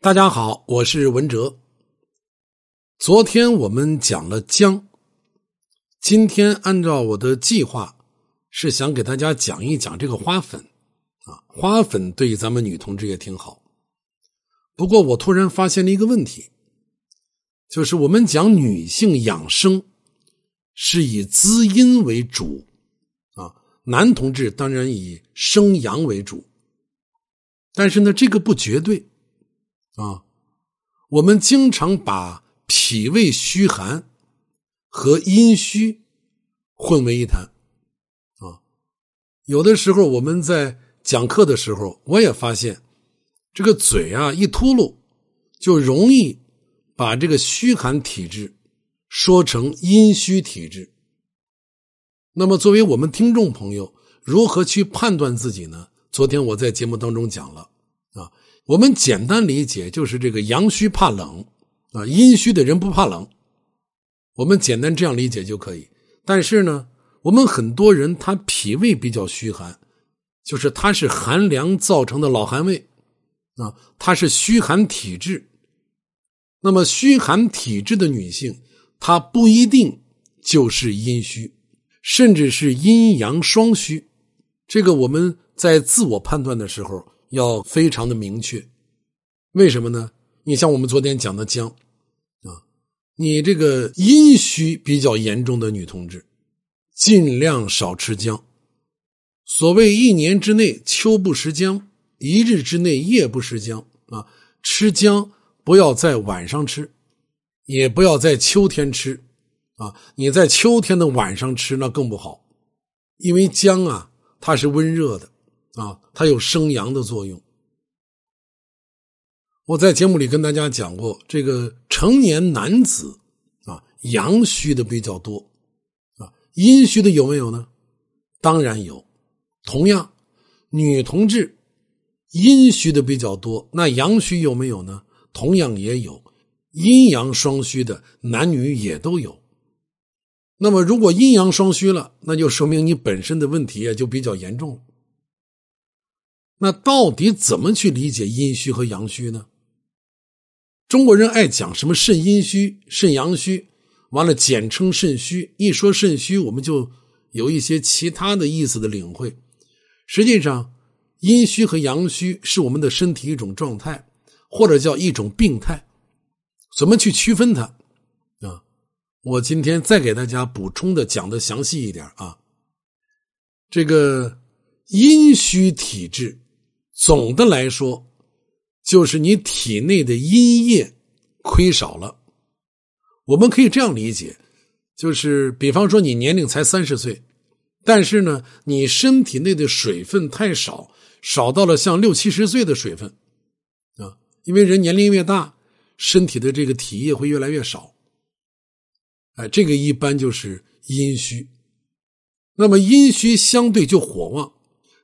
大家好，我是文哲。昨天我们讲了姜，今天按照我的计划是想给大家讲一讲这个花粉啊，花粉对咱们女同志也挺好。不过我突然发现了一个问题，就是我们讲女性养生是以滋阴为主啊，男同志当然以生阳为主，但是呢，这个不绝对。啊，我们经常把脾胃虚寒和阴虚混为一谈。啊，有的时候我们在讲课的时候，我也发现这个嘴啊一秃噜，就容易把这个虚寒体质说成阴虚体质。那么，作为我们听众朋友，如何去判断自己呢？昨天我在节目当中讲了啊。我们简单理解就是这个阳虚怕冷啊，阴虚的人不怕冷。我们简单这样理解就可以。但是呢，我们很多人他脾胃比较虚寒，就是他是寒凉造成的老寒胃啊，他是虚寒体质。那么虚寒体质的女性，她不一定就是阴虚，甚至是阴阳双虚。这个我们在自我判断的时候。要非常的明确，为什么呢？你像我们昨天讲的姜，啊，你这个阴虚比较严重的女同志，尽量少吃姜。所谓一年之内秋不食姜，一日之内夜不食姜啊。吃姜不要在晚上吃，也不要在秋天吃，啊，你在秋天的晚上吃那更不好，因为姜啊它是温热的。啊，它有生阳的作用。我在节目里跟大家讲过，这个成年男子啊，阳虚的比较多，啊，阴虚的有没有呢？当然有。同样，女同志阴虚的比较多，那阳虚有没有呢？同样也有，阴阳双虚的男女也都有。那么，如果阴阳双虚了，那就说明你本身的问题也就比较严重了。那到底怎么去理解阴虚和阳虚呢？中国人爱讲什么肾阴虚、肾阳虚，完了简称肾虚。一说肾虚，我们就有一些其他的意思的领会。实际上，阴虚和阳虚是我们的身体一种状态，或者叫一种病态。怎么去区分它？啊，我今天再给大家补充的讲的详细一点啊。这个阴虚体质。总的来说，就是你体内的阴液亏少了。我们可以这样理解，就是比方说你年龄才三十岁，但是呢，你身体内的水分太少，少到了像六七十岁的水分啊。因为人年龄越大，身体的这个体液会越来越少。哎，这个一般就是阴虚。那么阴虚相对就火旺，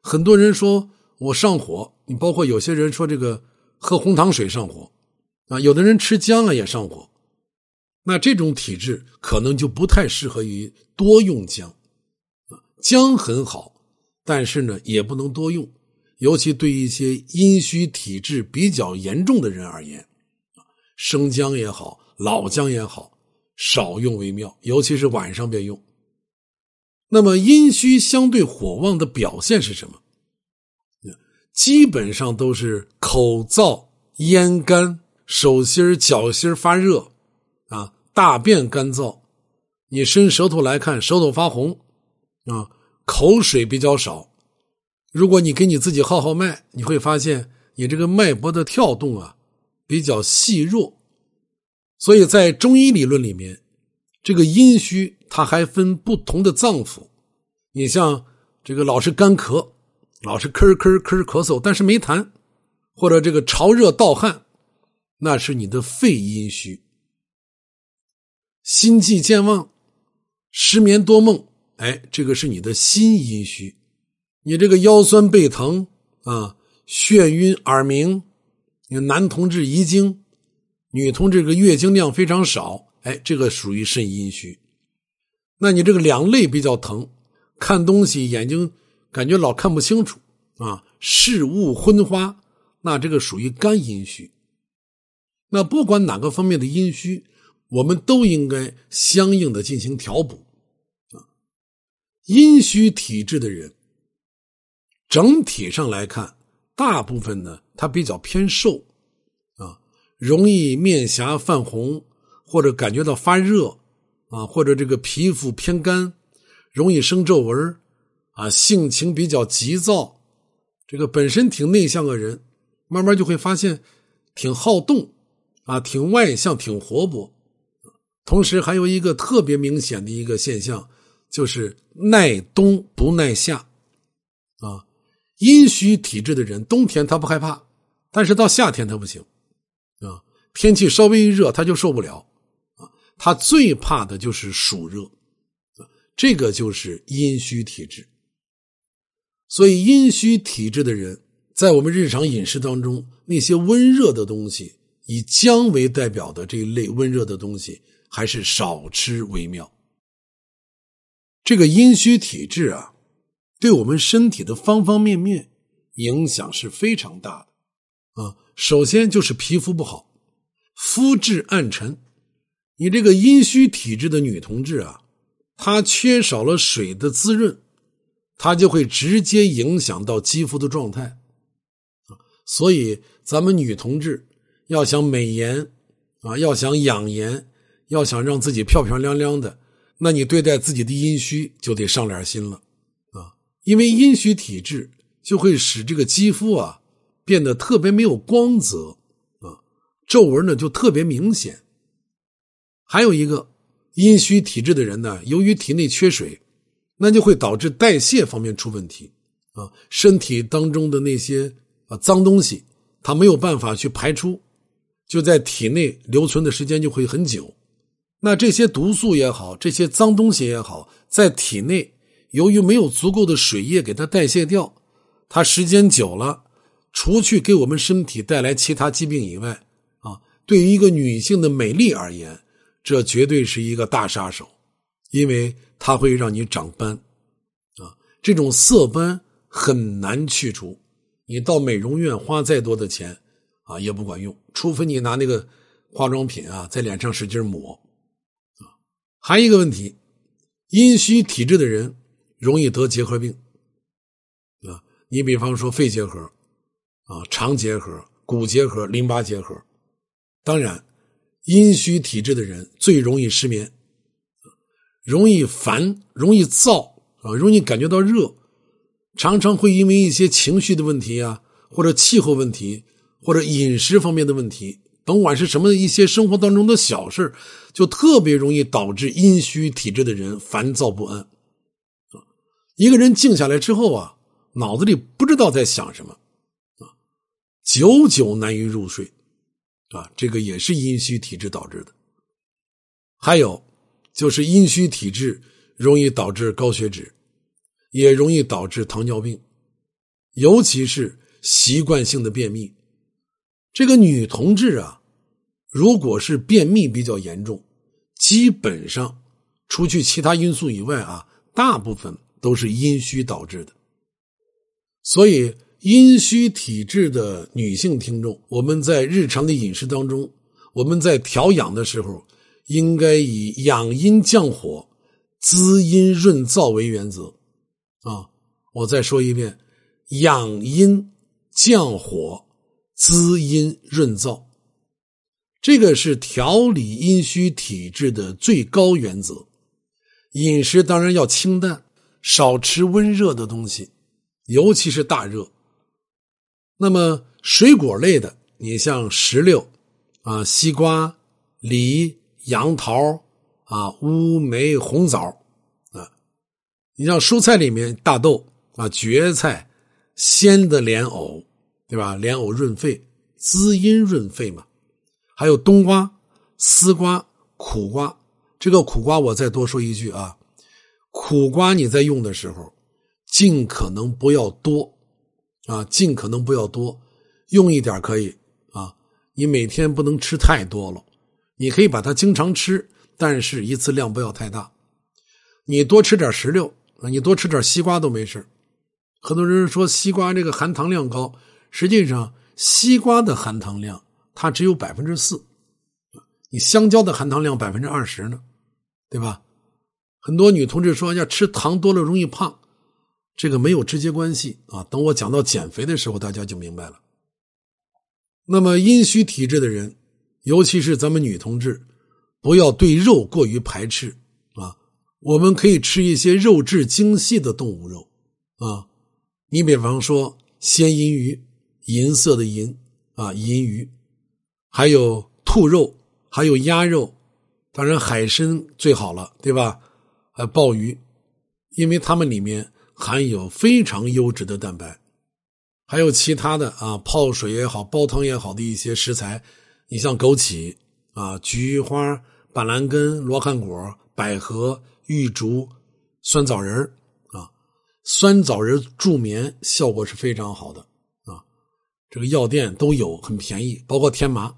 很多人说。我上火，你包括有些人说这个喝红糖水上火，啊，有的人吃姜啊也上火，那这种体质可能就不太适合于多用姜，啊，姜很好，但是呢也不能多用，尤其对一些阴虚体质比较严重的人而言，生姜也好，老姜也好，少用为妙，尤其是晚上别用。那么阴虚相对火旺的表现是什么？基本上都是口燥、咽干、手心、脚心发热，啊，大便干燥。你伸舌头来看，舌头发红，啊，口水比较少。如果你给你自己号号脉，你会发现你这个脉搏的跳动啊比较细弱。所以在中医理论里面，这个阴虚它还分不同的脏腑。你像这个老是干咳。老是咳咳咳咳嗽，但是没痰，或者这个潮热盗汗，那是你的肺阴虚；心悸健忘、失眠多梦，哎，这个是你的心阴虚。你这个腰酸背疼啊，眩晕耳鸣，你男同志遗精，女同志这个月经量非常少，哎，这个属于肾阴虚。那你这个两肋比较疼，看东西眼睛。感觉老看不清楚啊，视物昏花，那这个属于肝阴虚。那不管哪个方面的阴虚，我们都应该相应的进行调补啊。阴虚体质的人，整体上来看，大部分呢，他比较偏瘦啊，容易面颊泛红，或者感觉到发热啊，或者这个皮肤偏干，容易生皱纹啊，性情比较急躁，这个本身挺内向的人，慢慢就会发现挺好动。啊，挺外向，挺活泼，同时还有一个特别明显的一个现象，就是耐冬不耐夏。啊，阴虚体质的人，冬天他不害怕，但是到夏天他不行。啊，天气稍微一热他就受不了。啊，他最怕的就是暑热。啊，这个就是阴虚体质。所以，阴虚体质的人，在我们日常饮食当中，那些温热的东西。以姜为代表的这一类温热的东西，还是少吃为妙。这个阴虚体质啊，对我们身体的方方面面影响是非常大的啊。首先就是皮肤不好，肤质暗沉。你这个阴虚体质的女同志啊，她缺少了水的滋润，它就会直接影响到肌肤的状态啊。所以咱们女同志。要想美颜啊，要想养颜，要想让自己漂漂亮亮的，那你对待自己的阴虚就得上点心了啊！因为阴虚体质就会使这个肌肤啊变得特别没有光泽啊，皱纹呢就特别明显。还有一个阴虚体质的人呢，由于体内缺水，那就会导致代谢方面出问题啊，身体当中的那些啊脏东西，它没有办法去排出。就在体内留存的时间就会很久，那这些毒素也好，这些脏东西也好，在体内由于没有足够的水液给它代谢掉，它时间久了，除去给我们身体带来其他疾病以外，啊，对于一个女性的美丽而言，这绝对是一个大杀手，因为它会让你长斑，啊，这种色斑很难去除，你到美容院花再多的钱。啊，也不管用，除非你拿那个化妆品啊，在脸上使劲抹，啊，还一个问题，阴虚体质的人容易得结核病，啊，你比方说肺结核，啊，肠结核、骨结核、淋巴结核，当然，阴虚体质的人最容易失眠，容易烦，容易燥，啊，容易感觉到热，常常会因为一些情绪的问题啊，或者气候问题。或者饮食方面的问题，甭管是什么一些生活当中的小事就特别容易导致阴虚体质的人烦躁不安。啊，一个人静下来之后啊，脑子里不知道在想什么，啊，久久难以入睡，啊，这个也是阴虚体质导致的。还有就是阴虚体质容易导致高血脂，也容易导致糖尿病，尤其是习惯性的便秘。这个女同志啊，如果是便秘比较严重，基本上除去其他因素以外啊，大部分都是阴虚导致的。所以，阴虚体质的女性听众，我们在日常的饮食当中，我们在调养的时候，应该以养阴降火、滋阴润燥为原则。啊，我再说一遍，养阴降火。滋阴润燥，这个是调理阴虚体质的最高原则。饮食当然要清淡，少吃温热的东西，尤其是大热。那么水果类的，你像石榴啊、西瓜、梨、杨桃啊、乌梅、红枣啊，你像蔬菜里面，大豆啊、蕨菜、鲜的莲藕。对吧？莲藕润肺，滋阴润肺嘛。还有冬瓜、丝瓜、苦瓜。这个苦瓜我再多说一句啊，苦瓜你在用的时候，尽可能不要多啊，尽可能不要多，用一点可以啊。你每天不能吃太多了，你可以把它经常吃，但是一次量不要太大。你多吃点石榴啊，你多吃点西瓜都没事很多人说西瓜这个含糖量高。实际上，西瓜的含糖量它只有百分之四，你香蕉的含糖量百分之二十呢，对吧？很多女同志说要吃糖多了容易胖，这个没有直接关系啊。等我讲到减肥的时候，大家就明白了。那么阴虚体质的人，尤其是咱们女同志，不要对肉过于排斥啊。我们可以吃一些肉质精细的动物肉啊，你比方说鲜银鱼，银色的银啊，银鱼。还有兔肉，还有鸭肉，当然海参最好了，对吧？呃，鲍鱼，因为它们里面含有非常优质的蛋白。还有其他的啊，泡水也好，煲汤也好的一些食材，你像枸杞啊、菊花、板蓝根、罗汉果、百合、玉竹、酸枣仁啊，酸枣仁助眠效果是非常好的啊，这个药店都有，很便宜，包括天麻。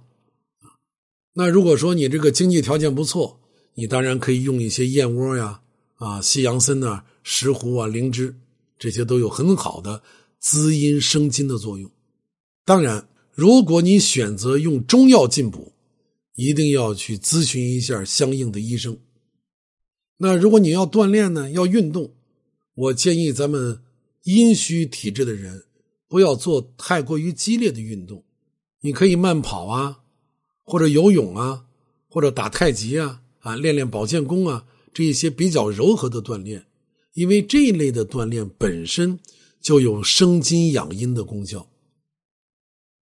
那如果说你这个经济条件不错，你当然可以用一些燕窝呀、啊西洋参呐、石斛啊、灵芝，这些都有很好的滋阴生津的作用。当然，如果你选择用中药进补，一定要去咨询一下相应的医生。那如果你要锻炼呢，要运动，我建议咱们阴虚体质的人不要做太过于激烈的运动，你可以慢跑啊。或者游泳啊，或者打太极啊，啊，练练保健功啊，这一些比较柔和的锻炼，因为这一类的锻炼本身就有生津养阴的功效。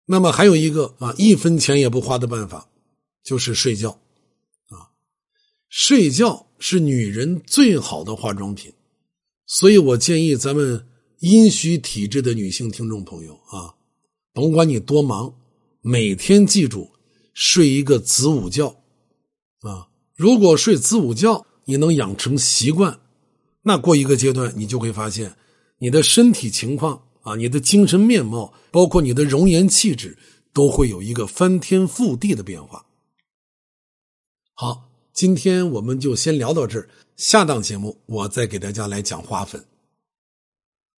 那么还有一个啊，一分钱也不花的办法，就是睡觉，啊，睡觉是女人最好的化妆品，所以我建议咱们阴虚体质的女性听众朋友啊，甭管你多忙，每天记住。睡一个子午觉，啊，如果睡子午觉，你能养成习惯，那过一个阶段，你就会发现，你的身体情况啊，你的精神面貌，包括你的容颜气质，都会有一个翻天覆地的变化。好，今天我们就先聊到这儿，下档节目我再给大家来讲花粉。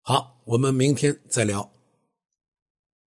好，我们明天再聊。